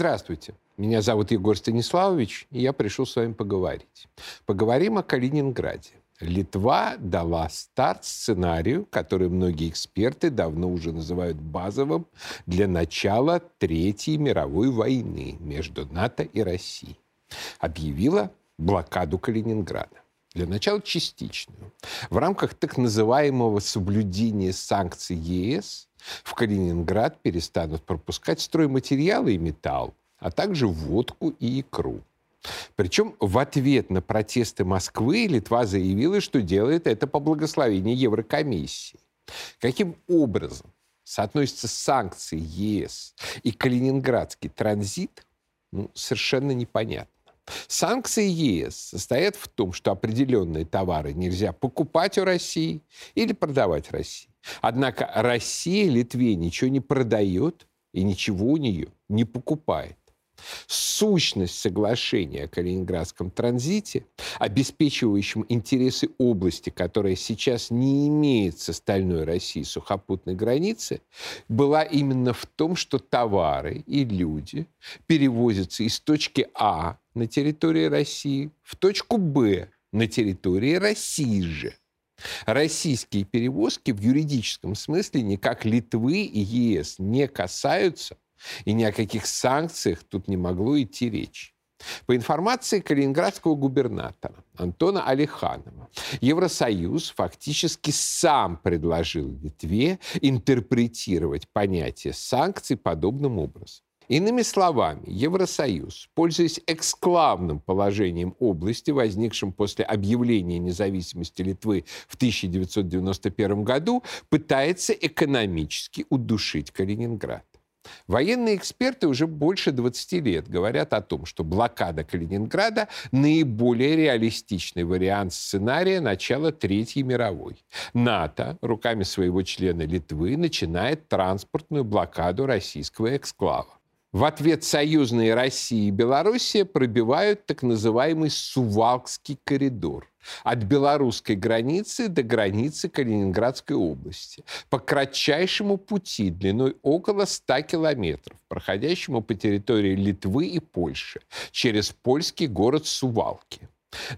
Здравствуйте. Меня зовут Егор Станиславович, и я пришел с вами поговорить. Поговорим о Калининграде. Литва дала старт сценарию, который многие эксперты давно уже называют базовым для начала Третьей мировой войны между НАТО и Россией. Объявила блокаду Калининграда. Для начала частичную. В рамках так называемого соблюдения санкций ЕС в Калининград перестанут пропускать стройматериалы и металл, а также водку и икру. Причем в ответ на протесты Москвы Литва заявила, что делает это по благословению Еврокомиссии. Каким образом соотносятся санкции ЕС и калининградский транзит, ну, совершенно непонятно. Санкции ЕС состоят в том, что определенные товары нельзя покупать у России или продавать России. Однако Россия Литве ничего не продает и ничего у нее не покупает. Сущность соглашения о Калининградском транзите, обеспечивающем интересы области, которая сейчас не имеет с остальной Россией сухопутной границы, была именно в том, что товары и люди перевозятся из точки А на территории России в точку Б на территории России же. Российские перевозки в юридическом смысле никак Литвы и ЕС не касаются – и ни о каких санкциях тут не могло идти речь. По информации калининградского губернатора Антона Алиханова, Евросоюз фактически сам предложил Литве интерпретировать понятие санкций подобным образом. Иными словами, Евросоюз, пользуясь эксклавным положением области, возникшим после объявления независимости Литвы в 1991 году, пытается экономически удушить Калининград. Военные эксперты уже больше 20 лет говорят о том, что блокада Калининграда – наиболее реалистичный вариант сценария начала Третьей мировой. НАТО руками своего члена Литвы начинает транспортную блокаду российского эксклава. В ответ союзные Россия и Белоруссия пробивают так называемый Сувалкский коридор от белорусской границы до границы Калининградской области по кратчайшему пути длиной около 100 километров, проходящему по территории Литвы и Польши через польский город Сувалки.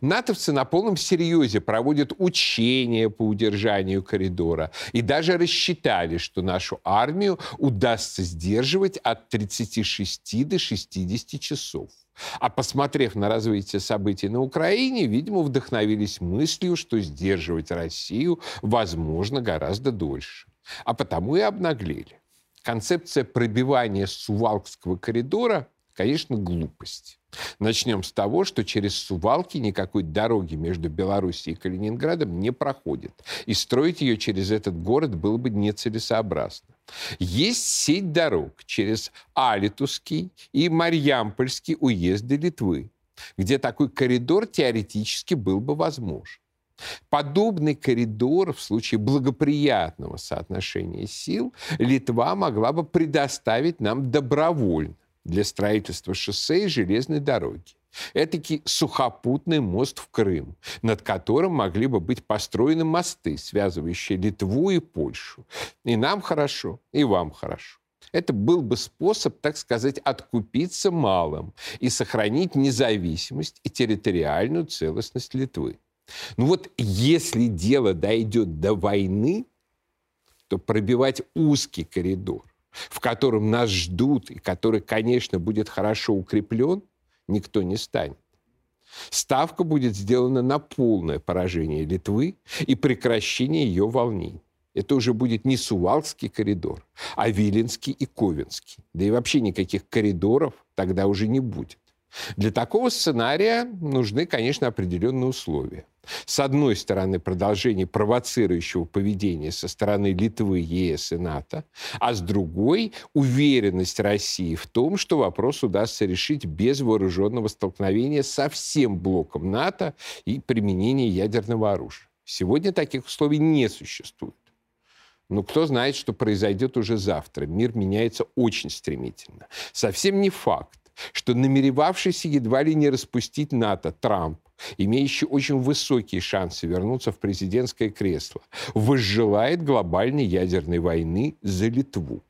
Натовцы на полном серьезе проводят учения по удержанию коридора и даже рассчитали, что нашу армию удастся сдерживать от 36 до 60 часов. А посмотрев на развитие событий на Украине, видимо, вдохновились мыслью, что сдерживать Россию возможно гораздо дольше. А потому и обнаглели. Концепция пробивания Сувалкского коридора, конечно, глупость. Начнем с того, что через Сувалки никакой дороги между Белоруссией и Калининградом не проходит. И строить ее через этот город было бы нецелесообразно. Есть сеть дорог через Алитусский и Марьямпольский уезды Литвы, где такой коридор теоретически был бы возможен. Подобный коридор в случае благоприятного соотношения сил Литва могла бы предоставить нам добровольно для строительства шоссе и железной дороги. Этакий сухопутный мост в Крым, над которым могли бы быть построены мосты, связывающие Литву и Польшу. И нам хорошо, и вам хорошо. Это был бы способ, так сказать, откупиться малым и сохранить независимость и территориальную целостность Литвы. Ну вот если дело дойдет до войны, то пробивать узкий коридор, в котором нас ждут и который, конечно, будет хорошо укреплен, никто не станет. Ставка будет сделана на полное поражение Литвы и прекращение ее волнений. Это уже будет не Сувалский коридор, а Виленский и Ковенский. Да и вообще никаких коридоров тогда уже не будет. Для такого сценария нужны, конечно, определенные условия. С одной стороны, продолжение провоцирующего поведения со стороны Литвы, ЕС и НАТО, а с другой – уверенность России в том, что вопрос удастся решить без вооруженного столкновения со всем блоком НАТО и применения ядерного оружия. Сегодня таких условий не существует. Но кто знает, что произойдет уже завтра. Мир меняется очень стремительно. Совсем не факт, что намеревавшийся едва ли не распустить НАТО Трамп, имеющий очень высокие шансы вернуться в президентское кресло, возжелает глобальной ядерной войны за Литву.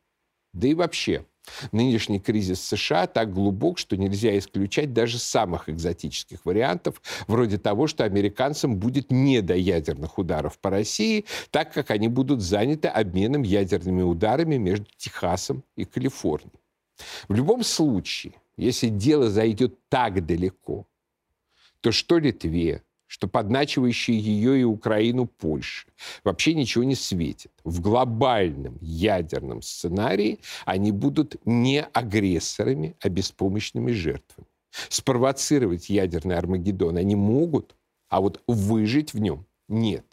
Да и вообще, Нынешний кризис США так глубок, что нельзя исключать даже самых экзотических вариантов, вроде того, что американцам будет не до ядерных ударов по России, так как они будут заняты обменом ядерными ударами между Техасом и Калифорнией. В любом случае, если дело зайдет так далеко, то что Литве, что подначивающие ее и Украину Польша вообще ничего не светит. В глобальном ядерном сценарии они будут не агрессорами, а беспомощными жертвами. Спровоцировать ядерный Армагеддон они могут, а вот выжить в нем нет.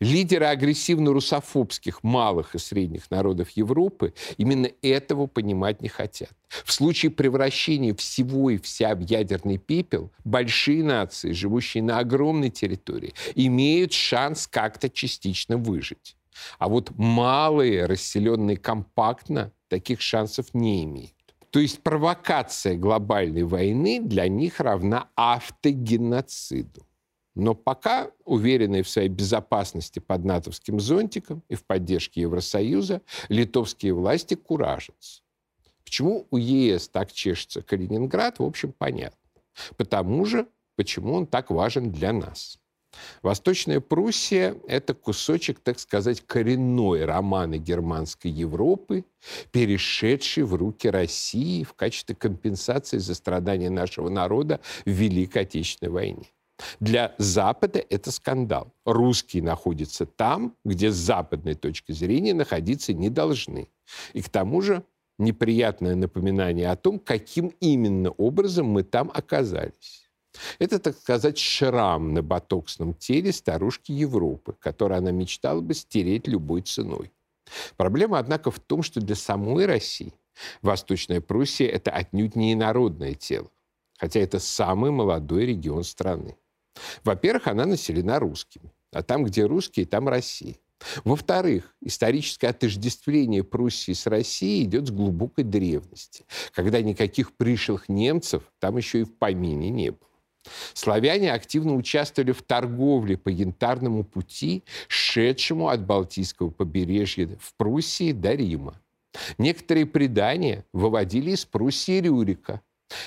Лидеры агрессивно-русофобских малых и средних народов Европы именно этого понимать не хотят. В случае превращения всего и вся в ядерный пепел, большие нации, живущие на огромной территории, имеют шанс как-то частично выжить. А вот малые, расселенные компактно, таких шансов не имеют. То есть провокация глобальной войны для них равна автогеноциду. Но пока, уверенные в своей безопасности под натовским зонтиком и в поддержке Евросоюза, литовские власти куражатся. Почему у ЕС так чешется Калининград, в общем, понятно. Потому же, почему он так важен для нас. Восточная Пруссия – это кусочек, так сказать, коренной романа германской Европы, перешедший в руки России в качестве компенсации за страдания нашего народа в Великой Отечественной войне. Для Запада это скандал. Русские находятся там, где с западной точки зрения находиться не должны. И к тому же неприятное напоминание о том, каким именно образом мы там оказались. Это, так сказать, шрам на ботоксном теле старушки Европы, который она мечтала бы стереть любой ценой. Проблема, однако, в том, что для самой России Восточная Пруссия – это отнюдь не инородное тело, хотя это самый молодой регион страны. Во-первых, она населена русскими. А там, где русские, там Россия. Во-вторых, историческое отождествление Пруссии с Россией идет с глубокой древности, когда никаких пришлых немцев там еще и в помине не было. Славяне активно участвовали в торговле по янтарному пути, шедшему от Балтийского побережья в Пруссии до Рима. Некоторые предания выводили из Пруссии Рюрика,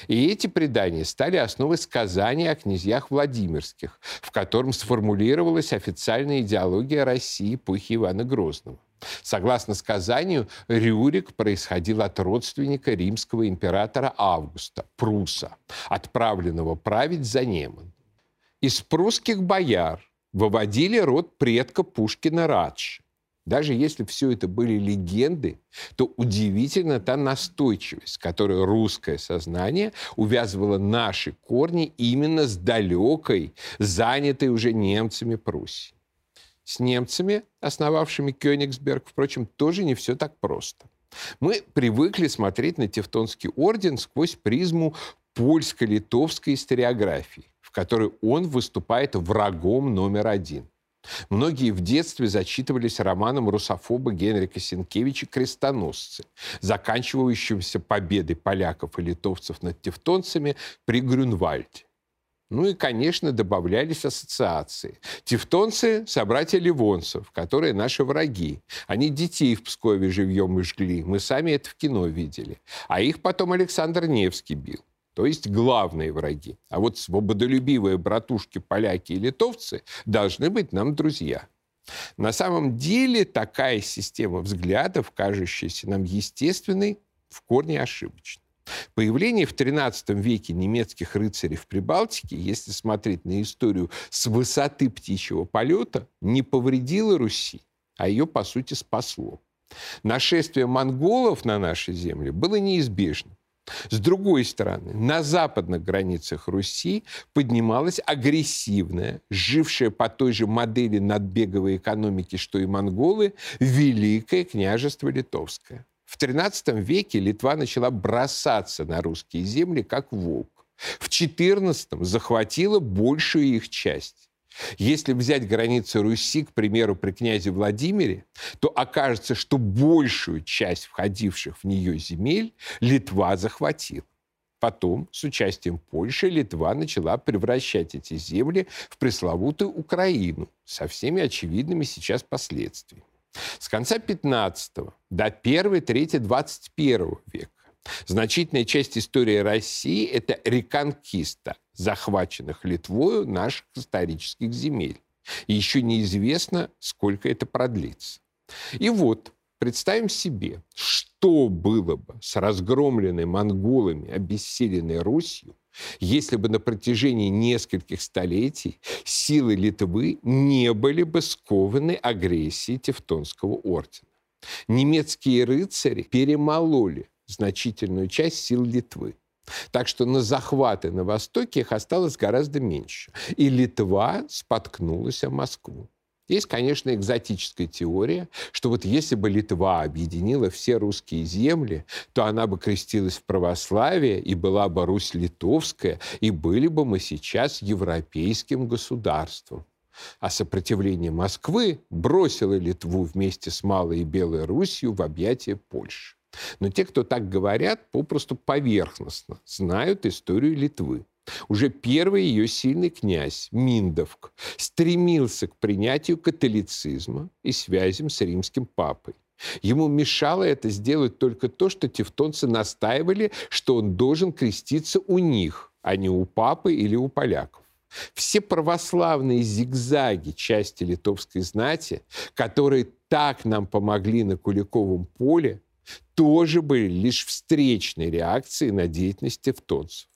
и эти предания стали основой сказания о князьях Владимирских, в котором сформулировалась официальная идеология России эпохи Ивана Грозного. Согласно сказанию, Рюрик происходил от родственника римского императора Августа, Пруса, отправленного править за Неман. Из прусских бояр выводили род предка Пушкина Радж, даже если все это были легенды, то удивительно та настойчивость, с которой русское сознание увязывало наши корни именно с далекой, занятой уже немцами Пруссией. С немцами, основавшими Кёнигсберг, впрочем, тоже не все так просто. Мы привыкли смотреть на Тевтонский орден сквозь призму польско-литовской историографии, в которой он выступает врагом номер один. Многие в детстве зачитывались романом русофоба Генрика Сенкевича «Крестоносцы», заканчивающимся победой поляков и литовцев над тевтонцами при Грюнвальде. Ну и, конечно, добавлялись ассоциации. Тевтонцы – собратья ливонцев, которые наши враги. Они детей в Пскове живьем и жгли. Мы сами это в кино видели. А их потом Александр Невский бил то есть главные враги. А вот свободолюбивые братушки, поляки и литовцы должны быть нам друзья. На самом деле такая система взглядов, кажущаяся нам естественной, в корне ошибочна. Появление в XIII веке немецких рыцарей в Прибалтике, если смотреть на историю с высоты птичьего полета, не повредило Руси, а ее, по сути, спасло. Нашествие монголов на нашей земле было неизбежным. С другой стороны, на западных границах Руси поднималась агрессивная, жившая по той же модели надбеговой экономики, что и монголы, Великое княжество Литовское. В XIII веке Литва начала бросаться на русские земли, как волк. В XIV захватила большую их часть. Если взять границы Руси, к примеру, при князе Владимире, то окажется, что большую часть входивших в нее земель Литва захватила. Потом, с участием Польши, Литва начала превращать эти земли в пресловутую Украину со всеми очевидными сейчас последствиями. С конца 15 до первой трети 21 века Значительная часть истории России – это реконкиста захваченных Литвою наших исторических земель. И еще неизвестно, сколько это продлится. И вот, представим себе, что было бы с разгромленной монголами, обессиленной Русью, если бы на протяжении нескольких столетий силы Литвы не были бы скованы агрессией Тевтонского ордена. Немецкие рыцари перемололи значительную часть сил Литвы. Так что на захваты на Востоке их осталось гораздо меньше. И Литва споткнулась о Москву. Есть, конечно, экзотическая теория, что вот если бы Литва объединила все русские земли, то она бы крестилась в православие, и была бы Русь литовская, и были бы мы сейчас европейским государством. А сопротивление Москвы бросило Литву вместе с Малой и Белой Русью в объятия Польши. Но те, кто так говорят, попросту поверхностно знают историю Литвы. Уже первый ее сильный князь, Миндовк, стремился к принятию католицизма и связям с римским папой. Ему мешало это сделать только то, что тевтонцы настаивали, что он должен креститься у них, а не у папы или у поляков. Все православные зигзаги части литовской знати, которые так нам помогли на Куликовом поле, тоже были лишь встречной реакцией на деятельность тевтонцев.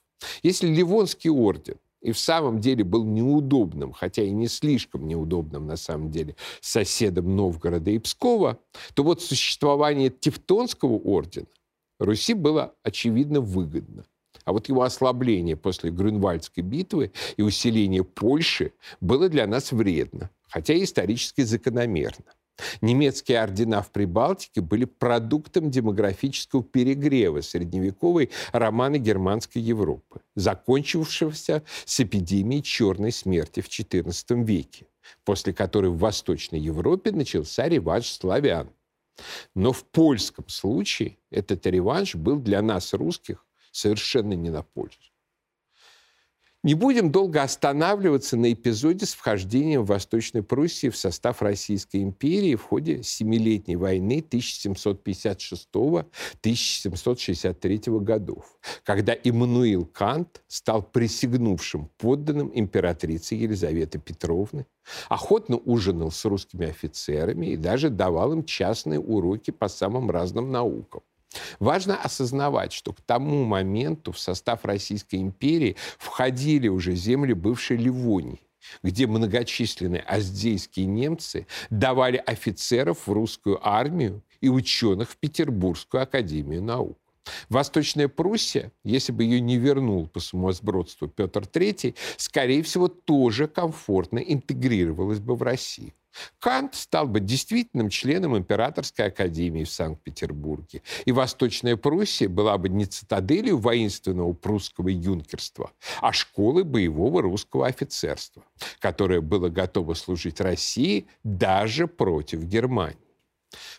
Если Ливонский орден и в самом деле был неудобным, хотя и не слишком неудобным на самом деле, соседом Новгорода и Пскова, то вот существование Тевтонского ордена Руси было очевидно выгодно. А вот его ослабление после Грюнвальдской битвы и усиление Польши было для нас вредно, хотя и исторически закономерно. Немецкие ордена в Прибалтике были продуктом демографического перегрева средневековой романо-германской Европы, закончившегося с эпидемией черной смерти в XIV веке, после которой в Восточной Европе начался реванш славян. Но в польском случае этот реванш был для нас, русских, совершенно не на пользу. Не будем долго останавливаться на эпизоде с вхождением Восточной Пруссии в состав Российской империи в ходе Семилетней войны 1752-1763 годов, когда Иммануил Кант стал присягнувшим подданным императрицы Елизаветы Петровны, охотно ужинал с русскими офицерами и даже давал им частные уроки по самым разным наукам. Важно осознавать, что к тому моменту в состав Российской империи входили уже земли бывшей Ливонии где многочисленные аздейские немцы давали офицеров в русскую армию и ученых в Петербургскую академию наук. Восточная Пруссия, если бы ее не вернул по сумасбродству Петр III, скорее всего, тоже комфортно интегрировалась бы в Россию. Кант стал бы действительным членом Императорской академии в Санкт-Петербурге. И Восточная Пруссия была бы не цитаделью воинственного прусского юнкерства, а школой боевого русского офицерства, которое было готово служить России даже против Германии.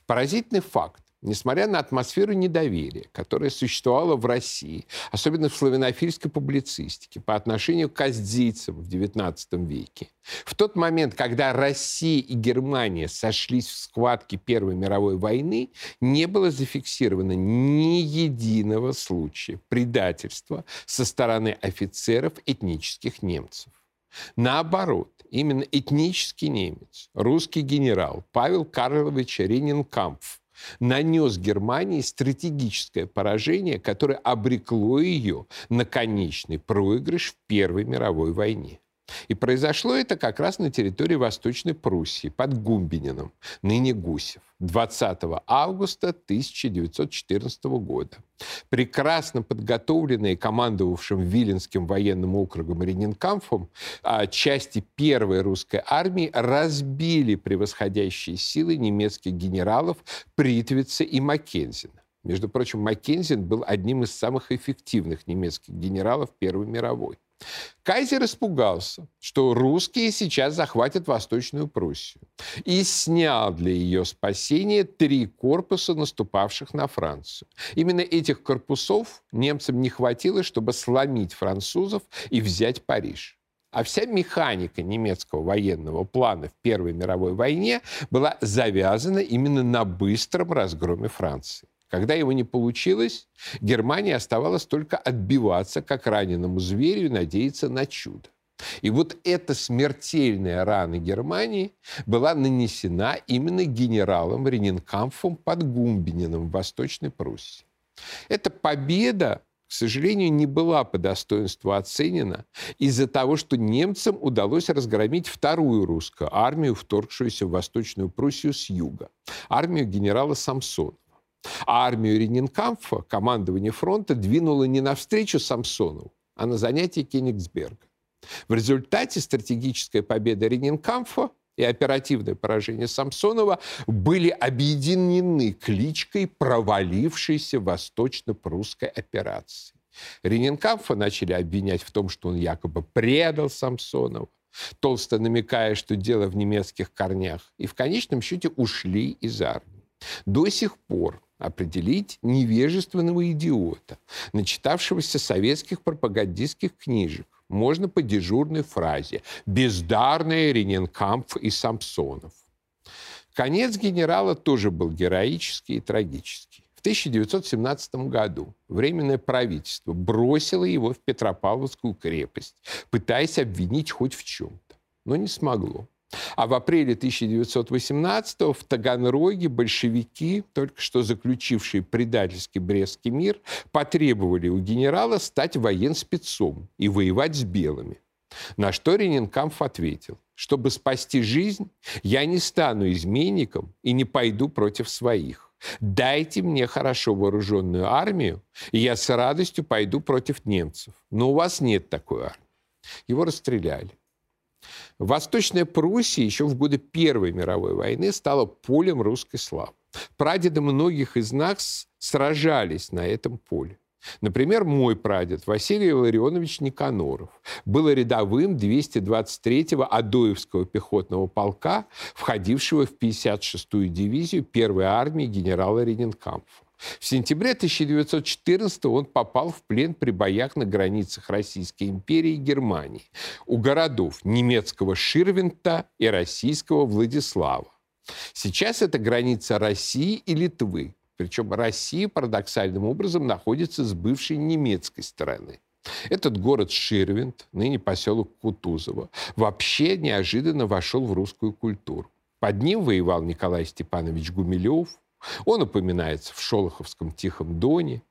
Поразительный факт. Несмотря на атмосферу недоверия, которая существовала в России, особенно в славянофильской публицистике, по отношению к аздийцам в XIX веке, в тот момент, когда Россия и Германия сошлись в схватке Первой мировой войны, не было зафиксировано ни единого случая предательства со стороны офицеров этнических немцев. Наоборот, именно этнический немец, русский генерал Павел Карлович Ренинкампф нанес Германии стратегическое поражение, которое обрекло ее на конечный проигрыш в Первой мировой войне. И произошло это как раз на территории Восточной Пруссии, под Гумбинином, ныне Гусев, 20 августа 1914 года. Прекрасно подготовленные командовавшим Виленским военным округом Ренинкамфом а, части первой русской армии разбили превосходящие силы немецких генералов Притвица и Маккензина. Между прочим, Маккензин был одним из самых эффективных немецких генералов Первой мировой. Кайзер испугался, что русские сейчас захватят Восточную Пруссию и снял для ее спасения три корпуса, наступавших на Францию. Именно этих корпусов немцам не хватило, чтобы сломить французов и взять Париж. А вся механика немецкого военного плана в Первой мировой войне была завязана именно на быстром разгроме Франции. Когда его не получилось, Германии оставалось только отбиваться, как раненому зверю, и надеяться на чудо. И вот эта смертельная рана Германии была нанесена именно генералом Ренинкамфом под Гумбининым в Восточной Пруссии. Эта победа, к сожалению, не была по достоинству оценена из-за того, что немцам удалось разгромить вторую русскую армию, вторгшуюся в Восточную Пруссию с юга, армию генерала Самсонова. А армию Ренинкамфа командование фронта двинуло не навстречу Самсонову, а на занятие Кенигсберга. В результате стратегическая победа Ренинкамфа и оперативное поражение Самсонова были объединены кличкой провалившейся восточно-прусской операции. Ренинкамфа начали обвинять в том, что он якобы предал Самсонова, толсто намекая, что дело в немецких корнях, и в конечном счете ушли из армии. До сих пор определить невежественного идиота, начитавшегося советских пропагандистских книжек, можно по дежурной фразе «бездарные Рененкампф и Самсонов». Конец генерала тоже был героический и трагический. В 1917 году Временное правительство бросило его в Петропавловскую крепость, пытаясь обвинить хоть в чем-то, но не смогло. А в апреле 1918 в Таганроге большевики, только что заключившие предательский Брестский мир, потребовали у генерала стать военспецом и воевать с белыми. На что Ренинкамф ответил, чтобы спасти жизнь, я не стану изменником и не пойду против своих. Дайте мне хорошо вооруженную армию, и я с радостью пойду против немцев. Но у вас нет такой армии. Его расстреляли. Восточная Пруссия еще в годы Первой мировой войны стала полем русской славы. Прадеды многих из нас сражались на этом поле. Например, мой прадед Василий Илларионович Никаноров был рядовым 223-го Адоевского пехотного полка, входившего в 56-ю дивизию первой армии генерала Рененкампфа. В сентябре 1914 он попал в плен при боях на границах Российской империи и Германии у городов немецкого Ширвинта и российского Владислава. Сейчас это граница России и Литвы. Причем Россия парадоксальным образом находится с бывшей немецкой стороны. Этот город Ширвинт, ныне поселок Кутузово, вообще неожиданно вошел в русскую культуру. Под ним воевал Николай Степанович Гумилев, он упоминается в Шолоховском Тихом Доне.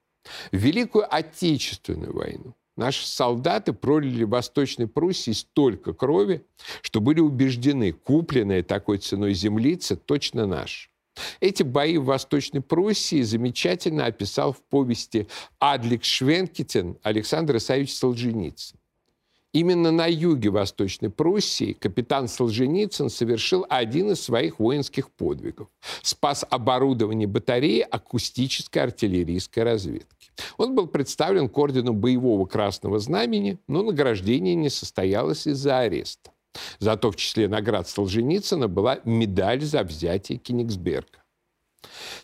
В Великую Отечественную войну наши солдаты пролили в Восточной Пруссии столько крови, что были убеждены, купленная такой ценой землица точно наша. Эти бои в Восточной Пруссии замечательно описал в повести «Адлик Швенкитен» Александр Исаевич Солженицын. Именно на юге Восточной Пруссии капитан Солженицын совершил один из своих воинских подвигов. Спас оборудование батареи акустической артиллерийской разведки. Он был представлен к ордену боевого красного знамени, но награждение не состоялось из-за ареста. Зато в числе наград Солженицына была медаль за взятие Кенигсберга.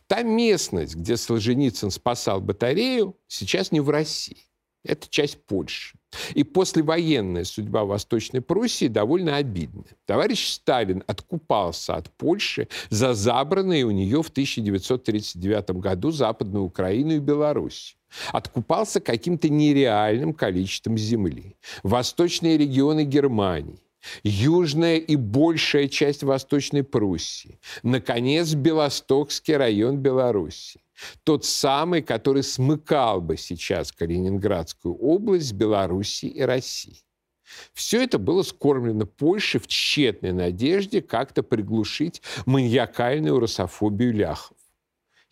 Та местность, где Солженицын спасал батарею, сейчас не в России. Это часть Польши. И послевоенная судьба Восточной Пруссии довольно обидна. Товарищ Сталин откупался от Польши за забранные у нее в 1939 году Западную Украину и Беларусь. Откупался каким-то нереальным количеством земли. Восточные регионы Германии, южная и большая часть Восточной Пруссии, наконец, Белостокский район Беларуси тот самый, который смыкал бы сейчас Калининградскую область, Белоруссии и России. Все это было скормлено Польше в тщетной надежде как-то приглушить маньякальную русофобию ляхов.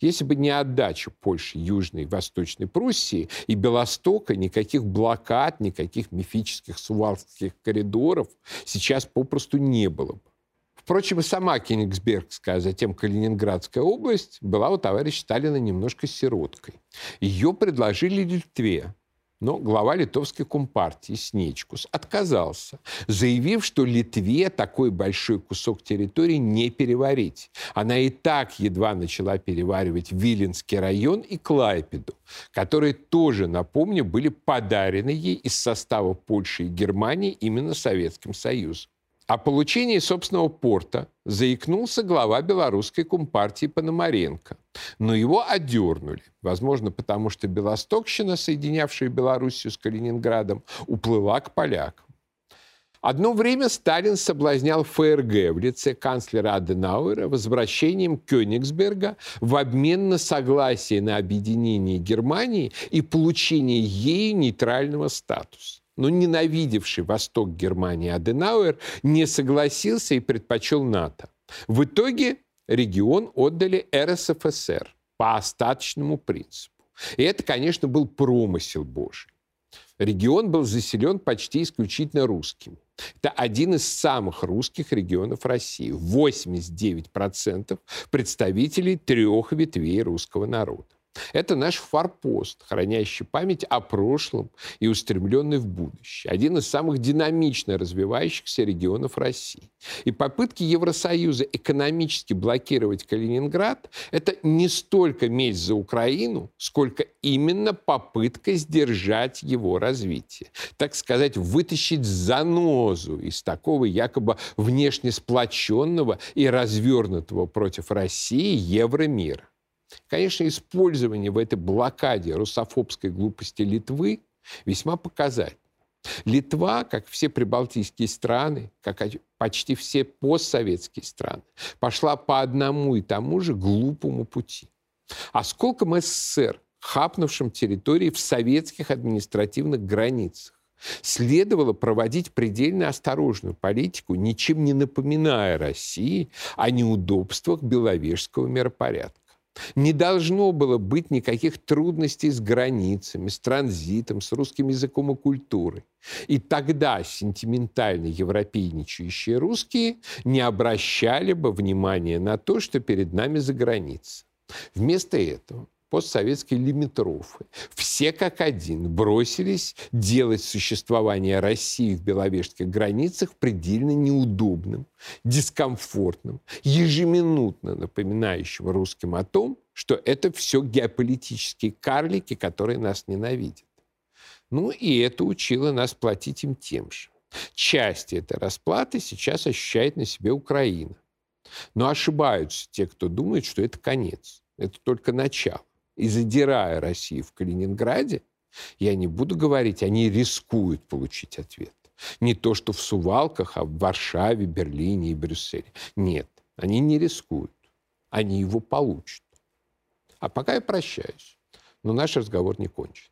Если бы не отдача Польши Южной и Восточной Пруссии и Белостока, никаких блокад, никаких мифических сувалских коридоров сейчас попросту не было бы. Впрочем, и сама Кенигсбергская, а затем Калининградская область была у товарища Сталина немножко сироткой. Ее предложили Литве, но глава литовской компартии Снечкус отказался, заявив, что Литве такой большой кусок территории не переварить. Она и так едва начала переваривать Виленский район и Клайпеду, которые тоже, напомню, были подарены ей из состава Польши и Германии именно Советским Союзом. О получении собственного порта заикнулся глава белорусской компартии Пономаренко. Но его одернули. Возможно, потому что Белостокщина, соединявшая Белоруссию с Калининградом, уплыла к полякам. Одно время Сталин соблазнял ФРГ в лице канцлера Аденауэра возвращением Кёнигсберга в обмен на согласие на объединение Германии и получение ею нейтрального статуса. Но ненавидевший восток Германии Аденауэр не согласился и предпочел НАТО. В итоге регион отдали РСФСР по остаточному принципу. И это, конечно, был промысел Божий. Регион был заселен почти исключительно русскими. Это один из самых русских регионов России. 89% представителей трех ветвей русского народа. Это наш форпост, хранящий память о прошлом и устремленный в будущее. Один из самых динамично развивающихся регионов России. И попытки Евросоюза экономически блокировать Калининград – это не столько месть за Украину, сколько именно попытка сдержать его развитие. Так сказать, вытащить занозу из такого якобы внешне сплоченного и развернутого против России евромира. Конечно, использование в этой блокаде русофобской глупости Литвы весьма показательно. Литва, как все прибалтийские страны, как почти все постсоветские страны, пошла по одному и тому же глупому пути. Осколком СССР, хапнувшим территории в советских административных границах, следовало проводить предельно осторожную политику, ничем не напоминая России о неудобствах Беловежского миропорядка. Не должно было быть никаких трудностей с границами, с транзитом, с русским языком и культурой. И тогда сентиментально европейничающие русские не обращали бы внимания на то, что перед нами за границей. Вместо этого постсоветские лимитрофы, все как один бросились делать существование России в беловежских границах предельно неудобным, дискомфортным, ежеминутно напоминающим русским о том, что это все геополитические карлики, которые нас ненавидят. Ну и это учило нас платить им тем же. Часть этой расплаты сейчас ощущает на себе Украина. Но ошибаются те, кто думает, что это конец. Это только начало и задирая Россию в Калининграде, я не буду говорить, они рискуют получить ответ. Не то, что в Сувалках, а в Варшаве, Берлине и Брюсселе. Нет, они не рискуют. Они его получат. А пока я прощаюсь. Но наш разговор не кончен.